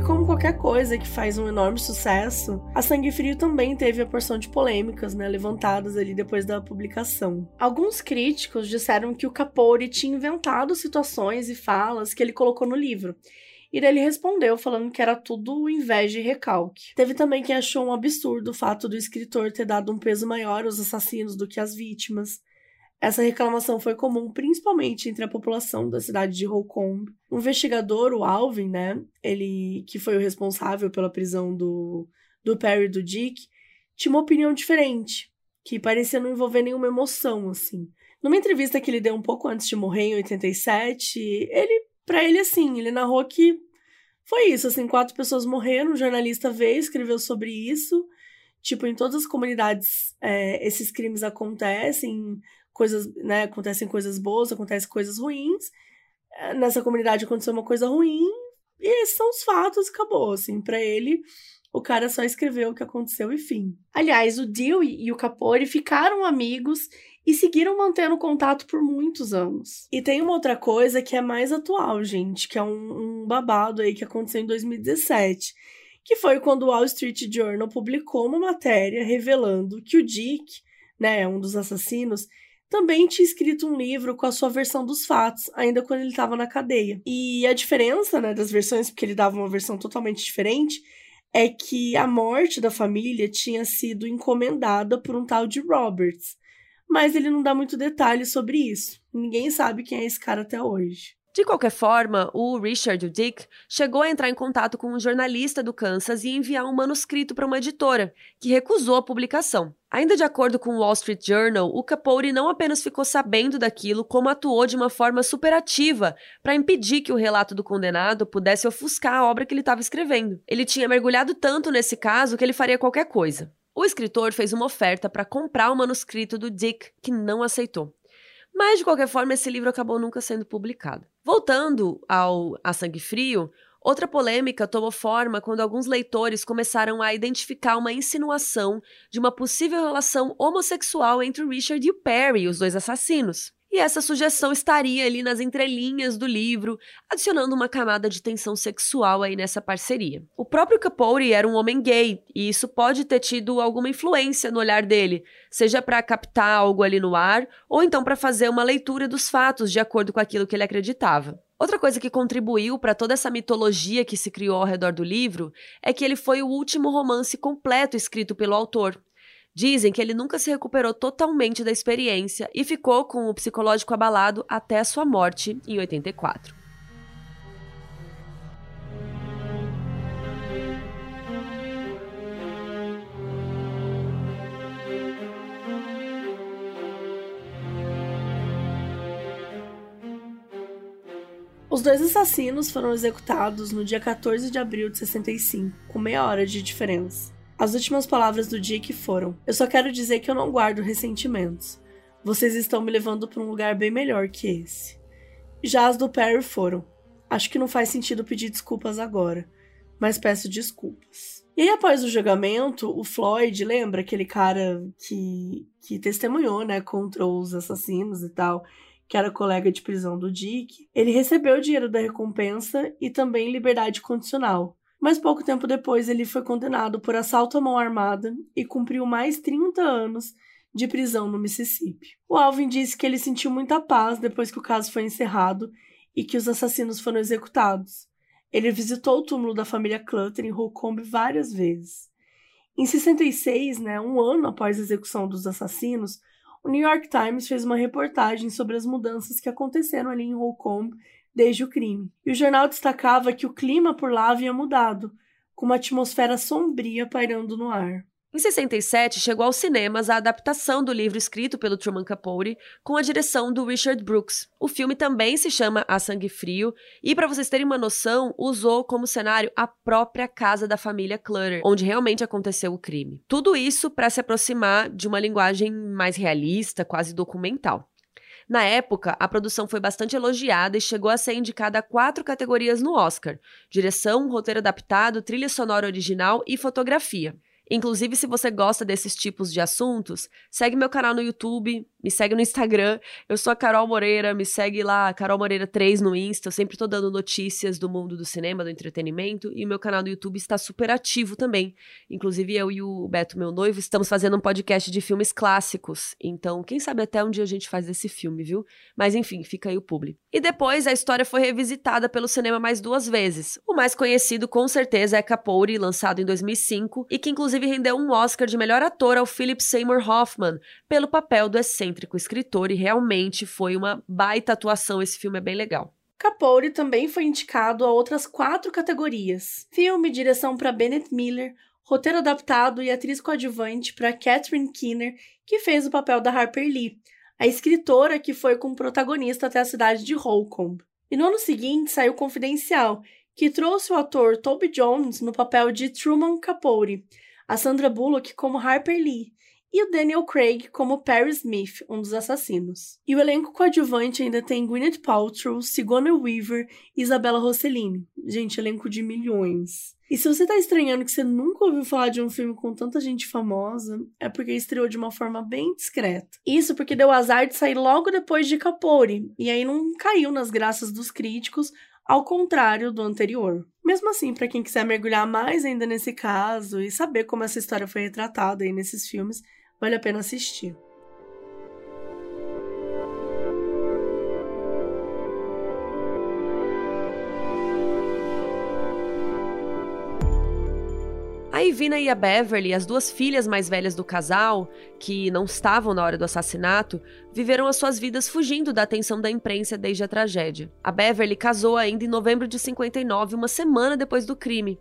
Como qualquer coisa que faz um enorme sucesso, a Sangue Frio também teve a porção de polêmicas, né, levantadas ali depois da publicação. Alguns críticos disseram que o Capori tinha inventado situações e falas que ele colocou no livro. E ele respondeu falando que era tudo inveja e recalque. Teve também quem achou um absurdo o fato do escritor ter dado um peso maior aos assassinos do que às vítimas. Essa reclamação foi comum principalmente entre a população da cidade de Holcomb. O investigador, o Alvin, né, ele que foi o responsável pela prisão do, do Perry e do Dick, tinha uma opinião diferente. que parecia não envolver nenhuma emoção, assim. Numa entrevista que ele deu um pouco antes de morrer, em 87, ele, para ele, assim, ele narrou que foi isso, assim, quatro pessoas morreram, um jornalista veio, escreveu sobre isso. Tipo, em todas as comunidades, é, esses crimes acontecem, coisas, né, acontecem coisas boas, acontecem coisas ruins. É, nessa comunidade aconteceu uma coisa ruim, e esses são os fatos, acabou, assim, para ele o cara só escreveu o que aconteceu e fim. Aliás, o Dewey e o Capori ficaram amigos e seguiram mantendo contato por muitos anos. E tem uma outra coisa que é mais atual, gente, que é um, um babado aí que aconteceu em 2017, que foi quando o Wall Street Journal publicou uma matéria revelando que o Dick, né, um dos assassinos, também tinha escrito um livro com a sua versão dos fatos, ainda quando ele estava na cadeia. E a diferença, né, das versões, porque ele dava uma versão totalmente diferente, é que a morte da família tinha sido encomendada por um tal de Roberts. Mas ele não dá muito detalhe sobre isso. Ninguém sabe quem é esse cara até hoje. De qualquer forma, o Richard, Dick, chegou a entrar em contato com um jornalista do Kansas e enviar um manuscrito para uma editora, que recusou a publicação. Ainda de acordo com o Wall Street Journal, o Capori não apenas ficou sabendo daquilo, como atuou de uma forma superativa para impedir que o relato do condenado pudesse ofuscar a obra que ele estava escrevendo. Ele tinha mergulhado tanto nesse caso que ele faria qualquer coisa. O escritor fez uma oferta para comprar o manuscrito do Dick, que não aceitou. Mas, de qualquer forma, esse livro acabou nunca sendo publicado. Voltando ao A Sangue Frio, outra polêmica tomou forma quando alguns leitores começaram a identificar uma insinuação de uma possível relação homossexual entre Richard e Perry, os dois assassinos. E essa sugestão estaria ali nas entrelinhas do livro, adicionando uma camada de tensão sexual aí nessa parceria. O próprio Capori era um homem gay, e isso pode ter tido alguma influência no olhar dele, seja para captar algo ali no ar, ou então para fazer uma leitura dos fatos de acordo com aquilo que ele acreditava. Outra coisa que contribuiu para toda essa mitologia que se criou ao redor do livro é que ele foi o último romance completo escrito pelo autor. Dizem que ele nunca se recuperou totalmente da experiência e ficou com o psicológico abalado até sua morte em 84. Os dois assassinos foram executados no dia 14 de abril de 65, com meia hora de diferença. As últimas palavras do Dick foram: Eu só quero dizer que eu não guardo ressentimentos. Vocês estão me levando para um lugar bem melhor que esse. Já as do Perry foram: Acho que não faz sentido pedir desculpas agora, mas peço desculpas. E aí, após o julgamento, o Floyd, lembra aquele cara que, que testemunhou, né, contra os assassinos e tal, que era colega de prisão do Dick, ele recebeu o dinheiro da recompensa e também liberdade condicional mas pouco tempo depois ele foi condenado por assalto à mão armada e cumpriu mais 30 anos de prisão no Mississippi. O Alvin disse que ele sentiu muita paz depois que o caso foi encerrado e que os assassinos foram executados. Ele visitou o túmulo da família Clutter em Holcomb várias vezes. Em 66, né, um ano após a execução dos assassinos, o New York Times fez uma reportagem sobre as mudanças que aconteceram ali em Holcomb desde o crime. E o jornal destacava que o clima por lá havia mudado, com uma atmosfera sombria pairando no ar. Em 67, chegou aos cinemas a adaptação do livro escrito pelo Truman Capote, com a direção do Richard Brooks. O filme também se chama A Sangue Frio e, para vocês terem uma noção, usou como cenário a própria casa da família Clutter, onde realmente aconteceu o crime. Tudo isso para se aproximar de uma linguagem mais realista, quase documental. Na época, a produção foi bastante elogiada e chegou a ser indicada a quatro categorias no Oscar: direção, roteiro adaptado, trilha sonora original e fotografia. Inclusive, se você gosta desses tipos de assuntos, segue meu canal no YouTube, me segue no Instagram. Eu sou a Carol Moreira, me segue lá, Carol Moreira 3 no Insta. Eu sempre tô dando notícias do mundo do cinema, do entretenimento. E o meu canal do YouTube está super ativo também. Inclusive, eu e o Beto, meu noivo, estamos fazendo um podcast de filmes clássicos. Então, quem sabe até um dia a gente faz esse filme, viu? Mas enfim, fica aí o publi. E depois a história foi revisitada pelo cinema mais duas vezes. O mais conhecido, com certeza, é Capote, lançado em 2005, e que inclusive rendeu um Oscar de melhor ator ao Philip Seymour Hoffman, pelo papel do excêntrico escritor, e realmente foi uma baita atuação. Esse filme é bem legal. Capone também foi indicado a outras quatro categorias: filme, direção para Bennett Miller, roteiro adaptado e atriz coadjuvante para Catherine Keener, que fez o papel da Harper Lee, a escritora que foi com o protagonista até a cidade de Holcomb. E no ano seguinte saiu Confidencial, que trouxe o ator Toby Jones no papel de Truman Capote, a Sandra Bullock como Harper Lee e o Daniel Craig como Perry Smith, um dos assassinos. E o elenco coadjuvante ainda tem Gwyneth Paltrow, Sigourney Weaver e Isabella Rossellini. Gente, elenco de milhões. E se você tá estranhando que você nunca ouviu falar de um filme com tanta gente famosa, é porque estreou de uma forma bem discreta. Isso porque deu azar de sair logo depois de Capori, e aí não caiu nas graças dos críticos, ao contrário do anterior. Mesmo assim, para quem quiser mergulhar mais ainda nesse caso e saber como essa história foi retratada aí nesses filmes, vale a pena assistir. A Ivina e a Beverly, as duas filhas mais velhas do casal, que não estavam na hora do assassinato, viveram as suas vidas fugindo da atenção da imprensa desde a tragédia. A Beverly casou ainda em novembro de 59, uma semana depois do crime.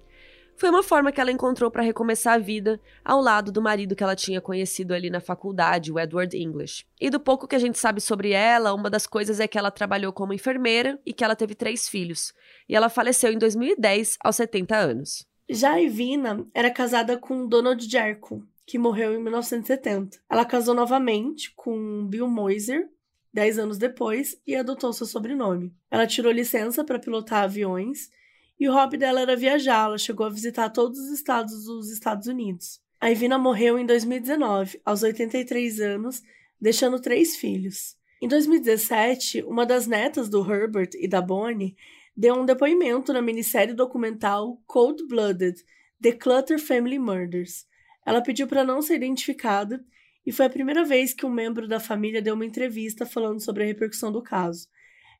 Foi uma forma que ela encontrou para recomeçar a vida ao lado do marido que ela tinha conhecido ali na faculdade, o Edward English. E do pouco que a gente sabe sobre ela, uma das coisas é que ela trabalhou como enfermeira e que ela teve três filhos. E ela faleceu em 2010, aos 70 anos. Já a Ivina era casada com Donald Jerko, que morreu em 1970. Ela casou novamente com Bill Moiser, 10 anos depois, e adotou seu sobrenome. Ela tirou licença para pilotar aviões e o hobby dela era viajar. Ela chegou a visitar todos os estados dos Estados Unidos. A Ivina morreu em 2019, aos 83 anos, deixando três filhos. Em 2017, uma das netas do Herbert e da Bonnie deu um depoimento na minissérie documental Cold Blooded: The Clutter Family Murders. Ela pediu para não ser identificada e foi a primeira vez que um membro da família deu uma entrevista falando sobre a repercussão do caso.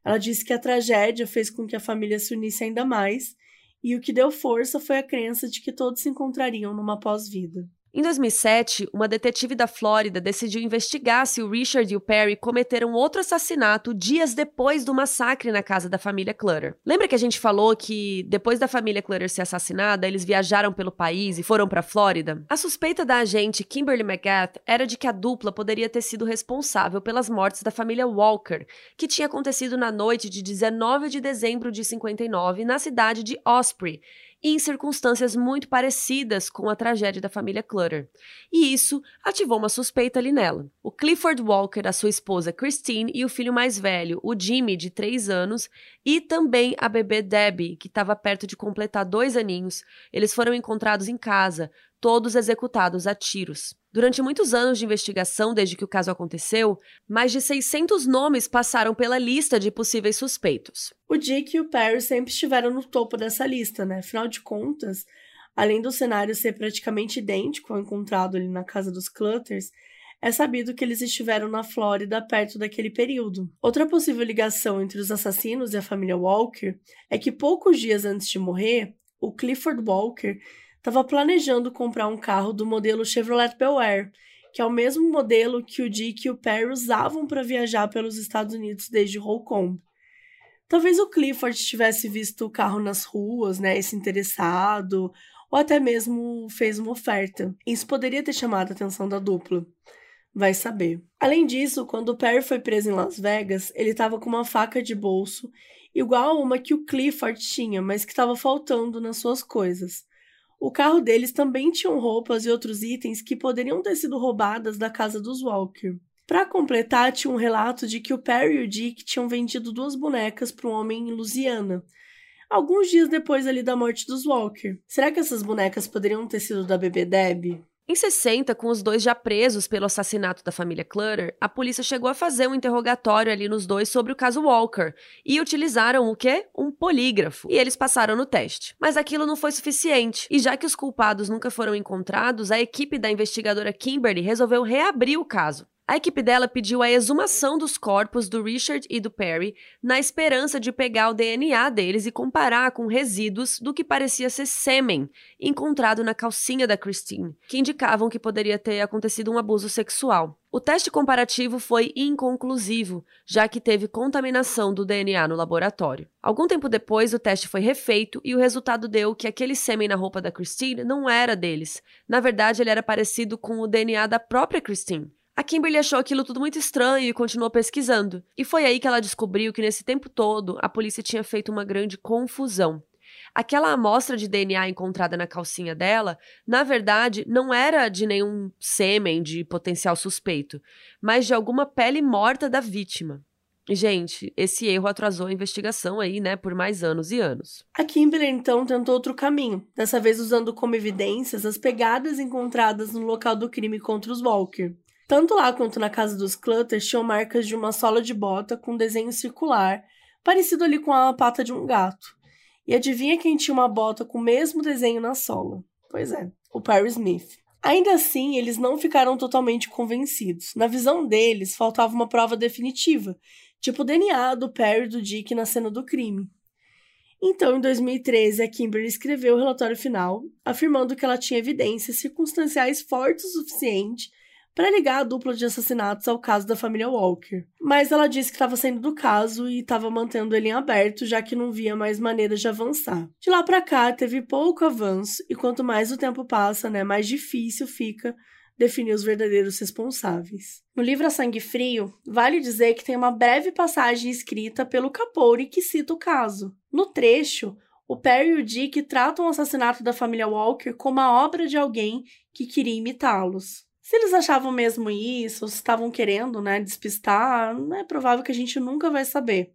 Ela disse que a tragédia fez com que a família se unisse ainda mais e o que deu força foi a crença de que todos se encontrariam numa pós-vida. Em 2007, uma detetive da Flórida decidiu investigar se o Richard e o Perry cometeram outro assassinato dias depois do massacre na casa da família Clutter. Lembra que a gente falou que depois da família Clutter ser assassinada, eles viajaram pelo país e foram para Flórida? A suspeita da agente Kimberly McGath era de que a dupla poderia ter sido responsável pelas mortes da família Walker, que tinha acontecido na noite de 19 de dezembro de 59 na cidade de Osprey e em circunstâncias muito parecidas com a tragédia da família Clutter. E isso ativou uma suspeita ali nela. O Clifford Walker, a sua esposa Christine e o filho mais velho, o Jimmy, de 3 anos, e também a bebê Debbie, que estava perto de completar dois aninhos, eles foram encontrados em casa, todos executados a tiros. Durante muitos anos de investigação desde que o caso aconteceu, mais de 600 nomes passaram pela lista de possíveis suspeitos. O Dick e o Perry sempre estiveram no topo dessa lista, né? Afinal de contas, além do cenário ser praticamente idêntico ao encontrado ali na casa dos Clutters, é sabido que eles estiveram na Flórida perto daquele período. Outra possível ligação entre os assassinos e a família Walker é que poucos dias antes de morrer, o Clifford Walker estava planejando comprar um carro do modelo Chevrolet Bel Air, que é o mesmo modelo que o Dick e o Perry usavam para viajar pelos Estados Unidos desde Holcomb. Talvez o Clifford tivesse visto o carro nas ruas, né, e se interessado, ou até mesmo fez uma oferta. Isso poderia ter chamado a atenção da dupla. Vai saber. Além disso, quando o Perry foi preso em Las Vegas, ele estava com uma faca de bolso igual a uma que o Clifford tinha, mas que estava faltando nas suas coisas. O carro deles também tinha roupas e outros itens que poderiam ter sido roubadas da casa dos Walker. Para completar, tinha um relato de que o Perry e o Dick tinham vendido duas bonecas para um homem em Louisiana, alguns dias depois ali da morte dos Walker. Será que essas bonecas poderiam ter sido da bebê Debbie? Em 60, com os dois já presos pelo assassinato da família Clutter, a polícia chegou a fazer um interrogatório ali nos dois sobre o caso Walker e utilizaram o quê? Um polígrafo. E eles passaram no teste. Mas aquilo não foi suficiente. E já que os culpados nunca foram encontrados, a equipe da investigadora Kimberly resolveu reabrir o caso. A equipe dela pediu a exumação dos corpos do Richard e do Perry na esperança de pegar o DNA deles e comparar com resíduos do que parecia ser sêmen encontrado na calcinha da Christine, que indicavam que poderia ter acontecido um abuso sexual. O teste comparativo foi inconclusivo, já que teve contaminação do DNA no laboratório. Algum tempo depois, o teste foi refeito e o resultado deu que aquele sêmen na roupa da Christine não era deles. Na verdade, ele era parecido com o DNA da própria Christine. A Kimberly achou aquilo tudo muito estranho e continuou pesquisando. E foi aí que ela descobriu que nesse tempo todo a polícia tinha feito uma grande confusão. Aquela amostra de DNA encontrada na calcinha dela, na verdade, não era de nenhum sêmen de potencial suspeito, mas de alguma pele morta da vítima. Gente, esse erro atrasou a investigação aí, né, por mais anos e anos. A Kimberly então tentou outro caminho, dessa vez usando como evidências as pegadas encontradas no local do crime contra os Walker. Tanto lá quanto na casa dos Clutters tinham marcas de uma sola de bota com desenho circular, parecido ali com a pata de um gato. E adivinha quem tinha uma bota com o mesmo desenho na sola? Pois é, o Perry Smith. Ainda assim, eles não ficaram totalmente convencidos. Na visão deles, faltava uma prova definitiva, tipo o DNA do Perry e do Dick na cena do crime. Então, em 2013, a Kimberly escreveu o relatório final, afirmando que ela tinha evidências circunstanciais fortes o suficiente para ligar a dupla de assassinatos ao caso da família Walker. Mas ela disse que estava saindo do caso e estava mantendo ele em aberto, já que não via mais maneiras de avançar. De lá para cá, teve pouco avanço, e quanto mais o tempo passa, né, mais difícil fica definir os verdadeiros responsáveis. No livro A Sangue Frio, vale dizer que tem uma breve passagem escrita pelo Capori que cita o caso. No trecho, o Perry e o Dick tratam o assassinato da família Walker como a obra de alguém que queria imitá-los. Se eles achavam mesmo isso, se estavam querendo, né, despistar, é provável que a gente nunca vai saber.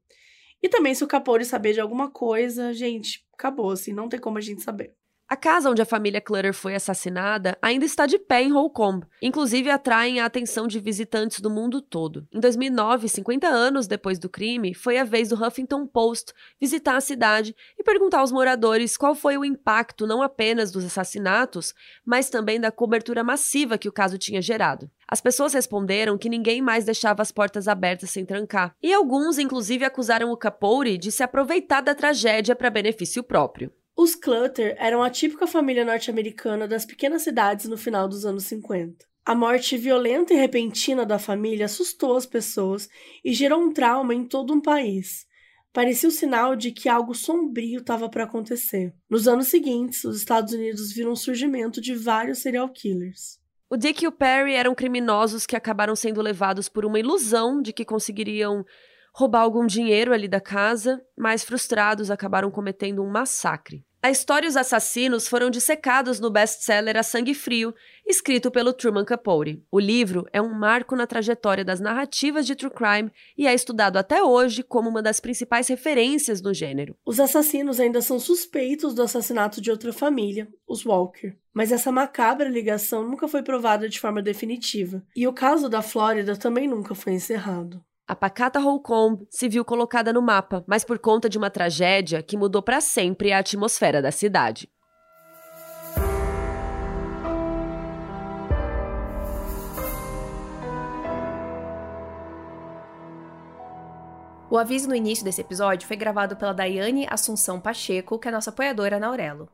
E também se o Capone saber de alguma coisa, gente, acabou, assim, não tem como a gente saber. A casa onde a família Clutter foi assassinada ainda está de pé em Holcomb, inclusive atraem a atenção de visitantes do mundo todo. Em 2009, 50 anos depois do crime, foi a vez do Huffington Post visitar a cidade e perguntar aos moradores qual foi o impacto não apenas dos assassinatos, mas também da cobertura massiva que o caso tinha gerado. As pessoas responderam que ninguém mais deixava as portas abertas sem trancar, e alguns inclusive acusaram o Capori de se aproveitar da tragédia para benefício próprio. Os Clutter eram a típica família norte-americana das pequenas cidades no final dos anos 50. A morte violenta e repentina da família assustou as pessoas e gerou um trauma em todo um país. Parecia o sinal de que algo sombrio estava para acontecer. Nos anos seguintes, os Estados Unidos viram o surgimento de vários serial killers. O Dick e o Perry eram criminosos que acabaram sendo levados por uma ilusão de que conseguiriam roubar algum dinheiro ali da casa, mas frustrados acabaram cometendo um massacre. A história e os assassinos foram dissecados no best-seller A Sangue Frio, escrito pelo Truman Capote. O livro é um marco na trajetória das narrativas de true crime e é estudado até hoje como uma das principais referências do gênero. Os assassinos ainda são suspeitos do assassinato de outra família, os Walker. Mas essa macabra ligação nunca foi provada de forma definitiva, e o caso da Flórida também nunca foi encerrado. A pacata Holcomb se viu colocada no mapa, mas por conta de uma tragédia que mudou para sempre a atmosfera da cidade. O aviso no início desse episódio foi gravado pela Daiane Assunção Pacheco, que é nossa apoiadora na Aurelo.